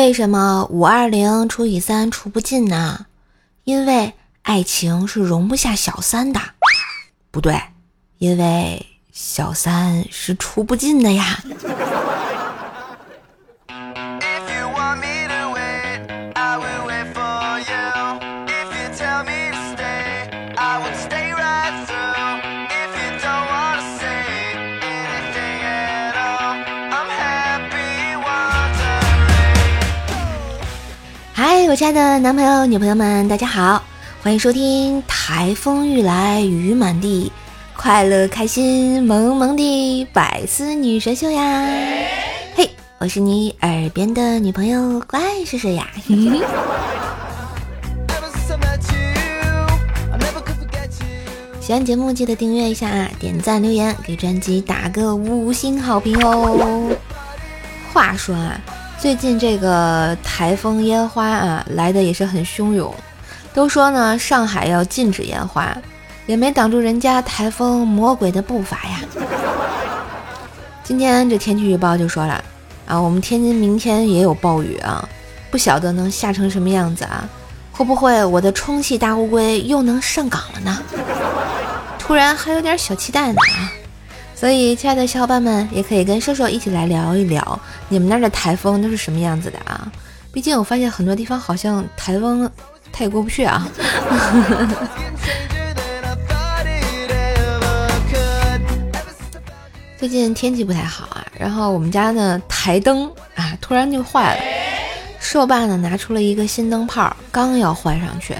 为什么五二零除以三除不尽呢？因为爱情是容不下小三的。不对，因为小三是除不尽的呀。嗨，我亲爱的男朋友、女朋友们，大家好，欢迎收听《台风欲来雨满地，快乐开心萌萌的百思女神秀》呀！嘿，我是你耳边的女朋友，怪是谁呀？喜欢节目记得订阅一下啊，点赞留言，给专辑打个五星好评哦。话说啊。最近这个台风烟花啊，来的也是很汹涌。都说呢，上海要禁止烟花，也没挡住人家台风魔鬼的步伐呀。今天这天气预报就说了啊，我们天津明天也有暴雨啊，不晓得能下成什么样子啊？会不会我的充气大乌龟又能上岗了呢？突然还有点小期待呢啊！所以，亲爱的小伙伴们，也可以跟瘦瘦一起来聊一聊，你们那儿的台风都是什么样子的啊？毕竟我发现很多地方好像台风它也过不去啊。最近天气不太好啊，然后我们家的台灯啊突然就坏了，瘦爸呢拿出了一个新灯泡，刚要换上去，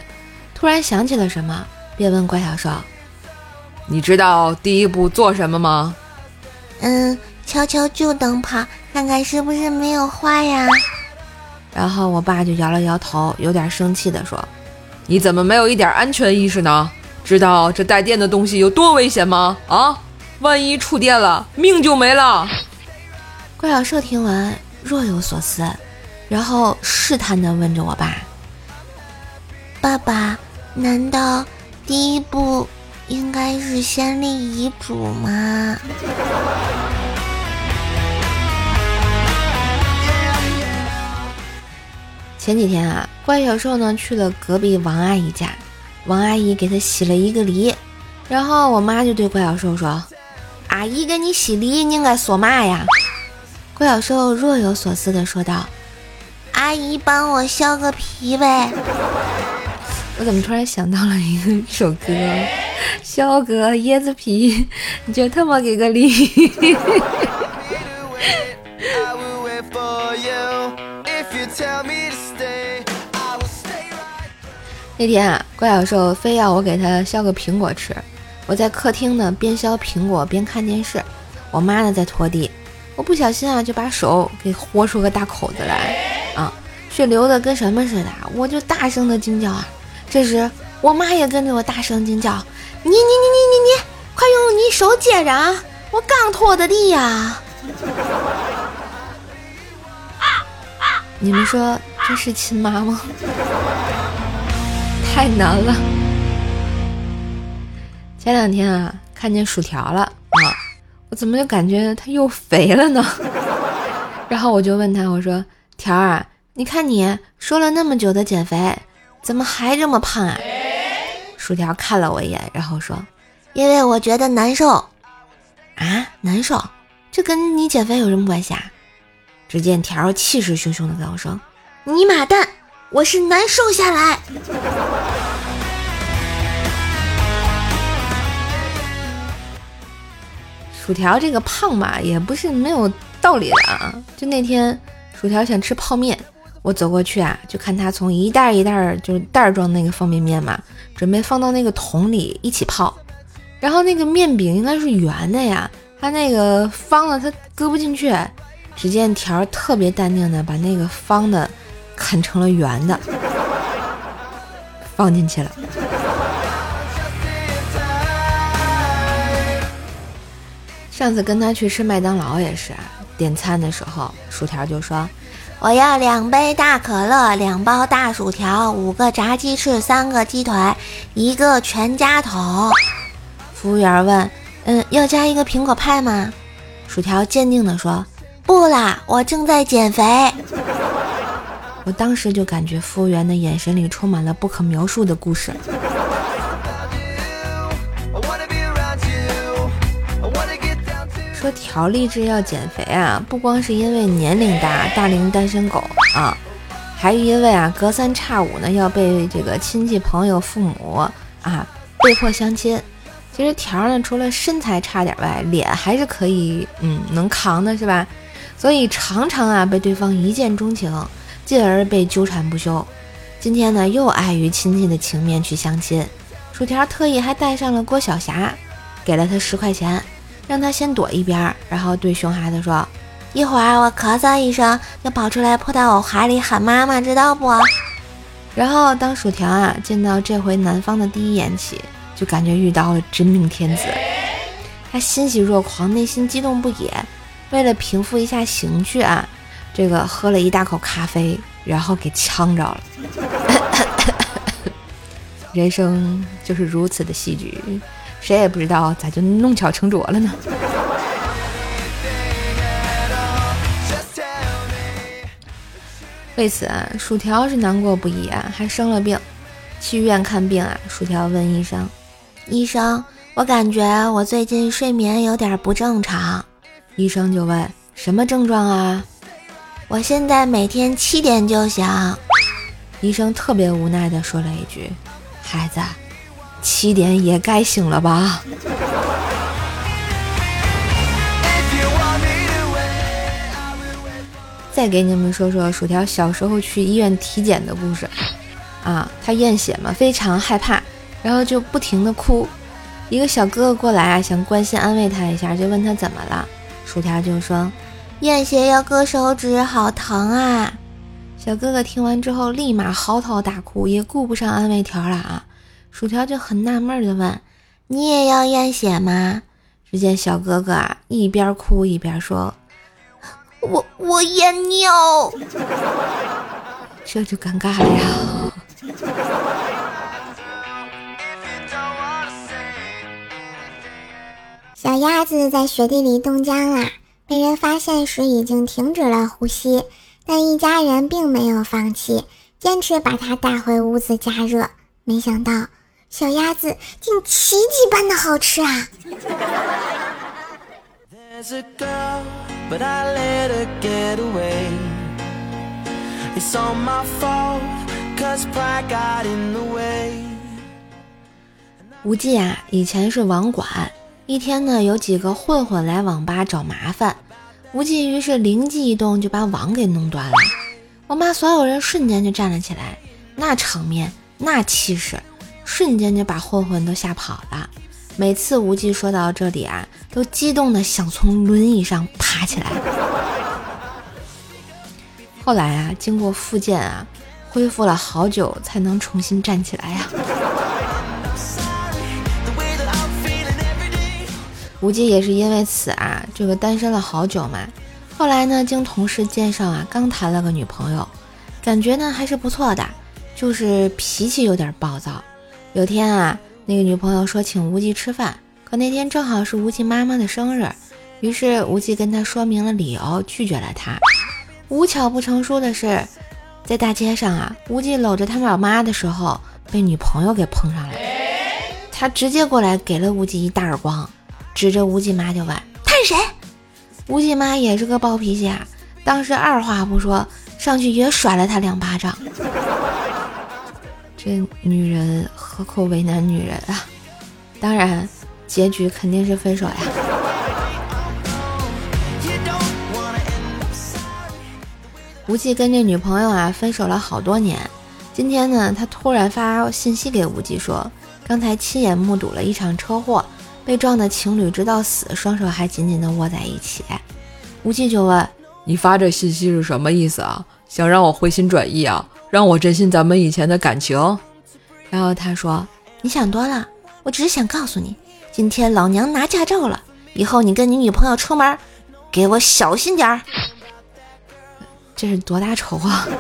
突然想起了什么，便问怪小兽。你知道第一步做什么吗？嗯，敲敲旧灯泡，看看是不是没有坏呀。然后我爸就摇了摇头，有点生气的说：“你怎么没有一点安全意识呢？知道这带电的东西有多危险吗？啊，万一触电了，命就没了。”怪小兽听完若有所思，然后试探的问着我爸：“爸爸，难道第一步？”应该是先立遗嘱吗？前几天啊，怪小兽呢去了隔壁王阿姨家，王阿姨给他洗了一个梨，然后我妈就对怪小兽说：“阿姨给你洗梨，你应该说嘛呀？” 怪小兽若有所思的说道：“阿姨帮我削个皮呗。”我怎么突然想到了一个首歌？削个椰子皮，你就他妈给个梨。那天啊，怪小兽非要我给他削个苹果吃，我在客厅呢，边削苹果边看电视，我妈呢在拖地，我不小心啊就把手给豁出个大口子来，啊，血流的跟什么似的，我就大声的惊叫啊，这时我妈也跟着我大声惊叫。你你你你你你，快用你手接着啊！我刚拖的地呀。你们说这是亲妈吗？太难了。前两天啊，看见薯条了啊，我怎么就感觉它又肥了呢？然后我就问他，我说：“条儿，你看你说了那么久的减肥，怎么还这么胖啊？”薯条看了我一眼，然后说：“因为我觉得难受啊，难受，这跟你减肥有什么关系啊？”只见条气势汹汹的跟我说：“你妈蛋，我是难受下来。”薯条这个胖嘛，也不是没有道理的啊。就那天，薯条想吃泡面。我走过去啊，就看他从一袋一袋就是袋装那个方便面嘛，准备放到那个桶里一起泡。然后那个面饼应该是圆的呀，他那个方的他搁不进去。只见条特别淡定的把那个方的啃成了圆的，放进去了。上次跟他去吃麦当劳也是，点餐的时候，薯条就说。我要两杯大可乐，两包大薯条，五个炸鸡翅，三个鸡腿，一个全家桶。服务员问：“嗯，要加一个苹果派吗？”薯条坚定地说：“不啦，我正在减肥。”我当时就感觉服务员的眼神里充满了不可描述的故事。说条励志要减肥啊，不光是因为年龄大，大龄单身狗啊，还因为啊隔三差五呢要被这个亲戚朋友、父母啊被迫相亲。其实条呢除了身材差点外，脸还是可以，嗯，能扛的是吧？所以常常啊被对方一见钟情，进而被纠缠不休。今天呢又碍于亲戚的情面去相亲，薯条特意还带上了郭晓霞，给了他十块钱。让他先躲一边，然后对熊孩子说：“一会儿我咳嗽一声，就跑出来扑到我怀里喊妈妈，知道不？”然后当薯条啊见到这回南方的第一眼起，就感觉遇到了真命天子，他欣喜若狂，内心激动不已。为了平复一下情绪啊，这个喝了一大口咖啡，然后给呛着了。人生就是如此的戏剧。谁也不知道咋就弄巧成拙了呢？为此啊，薯条是难过不已啊，还生了病，去医院看病啊。薯条问医生：“医生，我感觉我最近睡眠有点不正常。”医生就问：“什么症状啊？”“我现在每天七点就醒。”医生特别无奈地说了一句：“孩子。”七点也该醒了吧？再给你们说说薯条小时候去医院体检的故事啊，他验血嘛，非常害怕，然后就不停的哭。一个小哥哥过来啊，想关心安慰他一下，就问他怎么了。薯条就说：“验血要割手指，好疼啊！”小哥哥听完之后，立马嚎啕大哭，也顾不上安慰条了啊。薯条就很纳闷的问：“你也要验血吗？”只见小哥哥啊一边哭一边说：“我我验尿。”这就尴尬了呀。小鸭子在雪地里冻僵了，被人发现时已经停止了呼吸，但一家人并没有放弃，坚持把它带回屋子加热。没想到。小鸭子竟奇迹般的好吃啊！无忌啊，以前是网管。一天呢，有几个混混来网吧找麻烦，无忌于是灵机一动，就把网给弄断了。网吧所有人瞬间就站了起来，那场面，那气势。瞬间就把混混都吓跑了。每次无忌说到这里啊，都激动的想从轮椅上爬起来。后来啊，经过复健啊，恢复了好久才能重新站起来呀。无忌也是因为此啊，这个单身了好久嘛。后来呢，经同事介绍啊，刚谈了个女朋友，感觉呢还是不错的，就是脾气有点暴躁。有天啊，那个女朋友说请无忌吃饭，可那天正好是无忌妈妈的生日，于是无忌跟她说明了理由，拒绝了她。无巧不成书的是，在大街上啊，无忌搂着他老妈的时候，被女朋友给碰上了，他直接过来给了无忌一大耳光，指着无忌妈就问：“他是谁？”无忌妈也是个暴脾气啊，当时二话不说，上去也甩了他两巴掌。这女人何苦为难女人啊？当然，结局肯定是分手呀。无忌跟这女朋友啊分手了好多年，今天呢，他突然发信息给无忌说，刚才亲眼目睹了一场车祸，被撞的情侣直到死，双手还紧紧的握在一起。无忌就问：“你发这信息是什么意思啊？想让我回心转意啊？”让我珍惜咱们以前的感情，然后他说：“你想多了，我只是想告诉你，今天老娘拿驾照了，以后你跟你女朋友出门，给我小心点儿。”这是多大仇啊！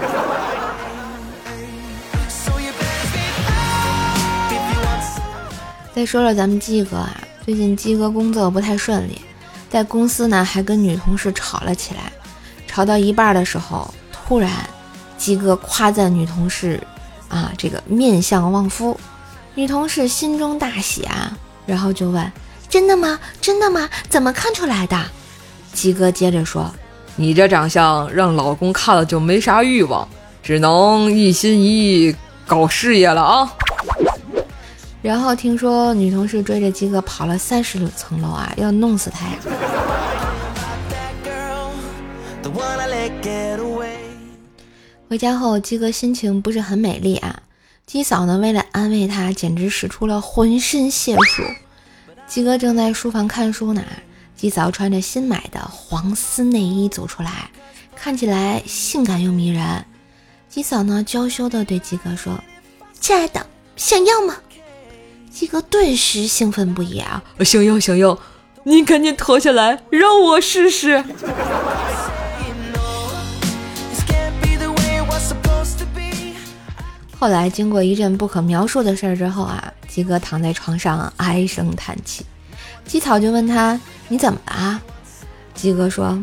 再说说咱们鸡哥啊，最近鸡哥工作不太顺利，在公司呢还跟女同事吵了起来，吵到一半的时候，突然。鸡哥夸赞女同事啊，这个面相旺夫，女同事心中大喜啊，然后就问：“真的吗？真的吗？怎么看出来的？”鸡哥接着说：“你这长相让老公看了就没啥欲望，只能一心一意搞事业了啊。”然后听说女同事追着鸡哥跑了三十层楼啊，要弄死他呀！回家后，鸡哥心情不是很美丽啊。鸡嫂呢，为了安慰他，简直使出了浑身解数。鸡哥正在书房看书呢，鸡嫂穿着新买的黄丝内衣走出来，看起来性感又迷人。鸡嫂呢，娇羞地对鸡哥说：“亲爱的，想要吗？”鸡哥顿时兴奋不已啊！想要想要，你赶紧脱下来让我试试。后来经过一阵不可描述的事儿之后啊，鸡哥躺在床上唉声叹气。鸡草就问他：“你怎么了？”鸡哥说：“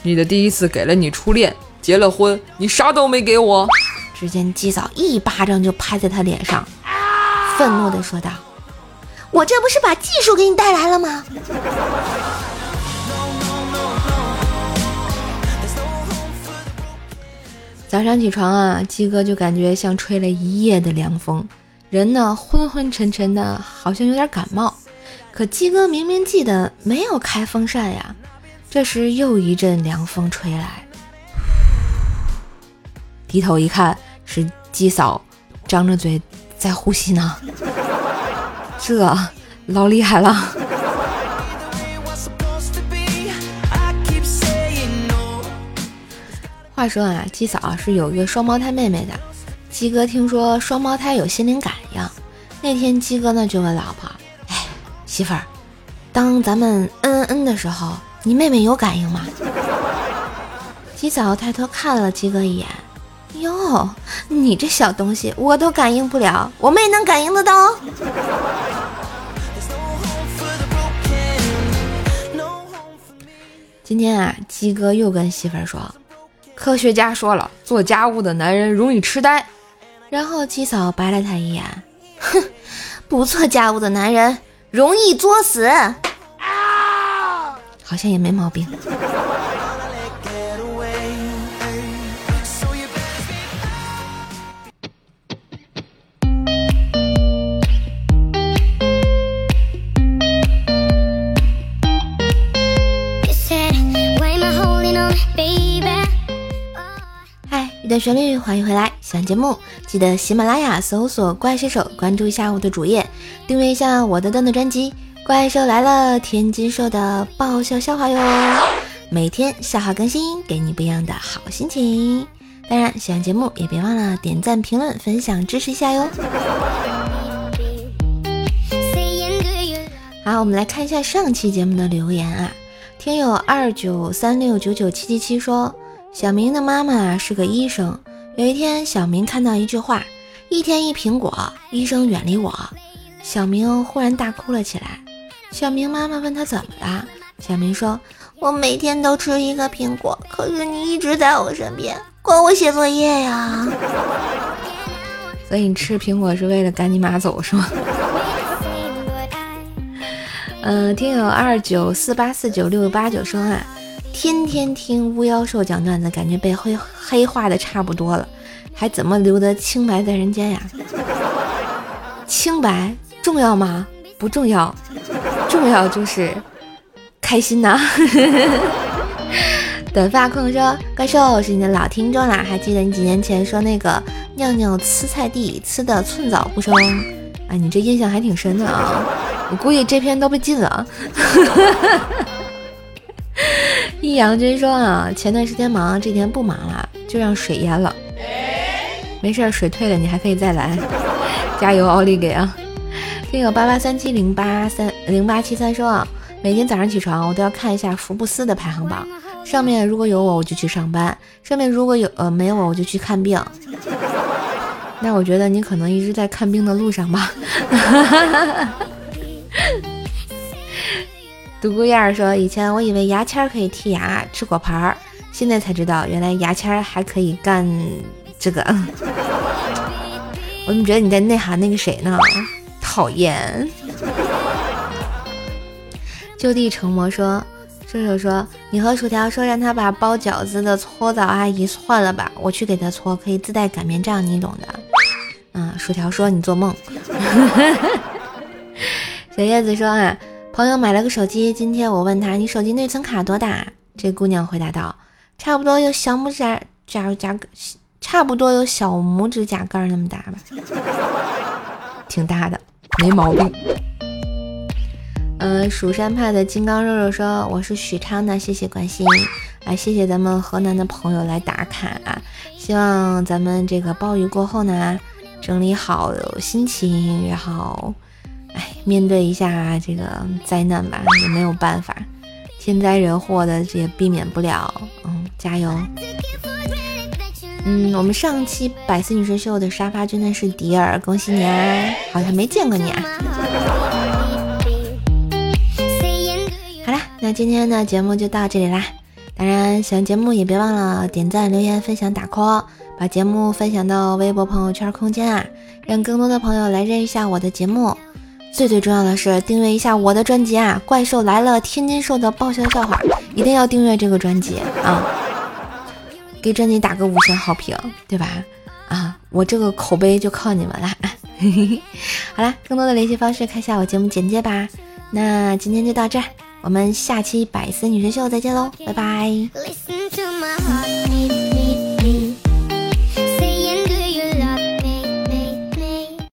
你的第一次给了你初恋，结了婚，你啥都没给我。”只见鸡嫂一巴掌就拍在他脸上。愤怒地说道：“我这不是把技术给你带来了吗？”早上起床啊，鸡哥就感觉像吹了一夜的凉风，人呢昏昏沉沉的，好像有点感冒。可鸡哥明明记得没有开风扇呀。这时又一阵凉风吹来，低头一看，是鸡嫂张着嘴。在呼吸呢，这老厉害了。话说啊，鸡嫂是有一个双胞胎妹妹的。鸡哥听说双胞胎有心灵感应，那天鸡哥呢就问老婆：“哎，媳妇儿，当咱们嗯嗯嗯的时候，你妹妹有感应吗？”鸡嫂抬头看了鸡哥一眼。哟，你这小东西，我都感应不了，我妹能感应得到。今天啊，鸡哥又跟媳妇儿说，科学家说了，做家务的男人容易痴呆。然后七嫂白了他一眼，哼，不做家务的男人容易作死。啊好像也没毛病。的旋律，欢迎回来！喜欢节目记得喜马拉雅搜索“怪兽手”，关注一下我的主页，订阅一下我的段子专辑《怪兽来了》，天津兽的爆笑笑话哟！每天笑话更新，给你不一样的好心情。当然，喜欢节目也别忘了点赞、评论、分享，支持一下哟！好，我们来看一下上期节目的留言啊，听友二九三六九九七七七说。小明的妈妈是个医生。有一天，小明看到一句话：“一天一苹果，医生远离我。”小明忽然大哭了起来。小明妈妈问他怎么了，小明说：“我每天都吃一个苹果，可是你一直在我身边，管我写作业呀。”所以你吃苹果是为了赶你妈走是吗？嗯，听友二九四八四九六八九说啊。天天听巫妖兽讲段子，感觉被黑黑化的差不多了，还怎么留得清白在人间呀？清白重要吗？不重要，重要就是开心呐。短发控说：“怪兽是你的老听众啦，还记得你几年前说那个尿尿呲菜地呲的寸草不生？哎，你这印象还挺深的啊！我估计这篇都被禁了。”易阳君说啊，前段时间忙，这天不忙了，就让水淹了。没事，水退了，你还可以再来。加油，奥利给啊！听友八八三七零八三零八七三说啊，每天早上起床，我都要看一下福布斯的排行榜，上面如果有我，我就去上班；上面如果有呃没有我，我就去看病。那我觉得你可能一直在看病的路上吧。哈哈哈哈独孤雁说：“以前我以为牙签可以剔牙，吃果盘儿，现在才知道原来牙签还可以干这个。我怎么觉得你在内涵那个谁呢？讨厌。就地成魔说，射手说，你和薯条说让他把包饺子的搓澡阿姨换了吧，我去给他搓，可以自带擀面杖，你懂的。嗯，薯条说你做梦。小叶子说啊，朋友买了个手机，今天我问他你手机内存卡多大？这姑娘回答道，差不多有小拇指甲甲差不多有小拇指甲盖那么大吧，挺大的，没毛病。嗯，蜀山派的金刚肉肉说：“我是许昌的，谢谢关心，啊，谢谢咱们河南的朋友来打卡啊！希望咱们这个暴雨过后呢，整理好心情，然后，哎，面对一下这个灾难吧，也没有办法，天灾人祸的这也避免不了，嗯，加油。”嗯，我们上期百思女神秀的沙发真的是迪尔，恭喜你啊！好像没见过你啊。好啦，那今天的节目就到这里啦。当然，喜欢节目也别忘了点赞、留言、分享、打 call，把节目分享到微博、朋友圈空间啊，让更多的朋友来认识一下我的节目。最最重要的是订阅一下我的专辑啊，《怪兽来了》天津兽的爆笑笑话，一定要订阅这个专辑啊！给专辑打个五星好评，对吧？啊，我这个口碑就靠你们了。好了，更多的联系方式看下我节目简介吧。那今天就到这儿，我们下期百思女神秀再见喽，拜拜。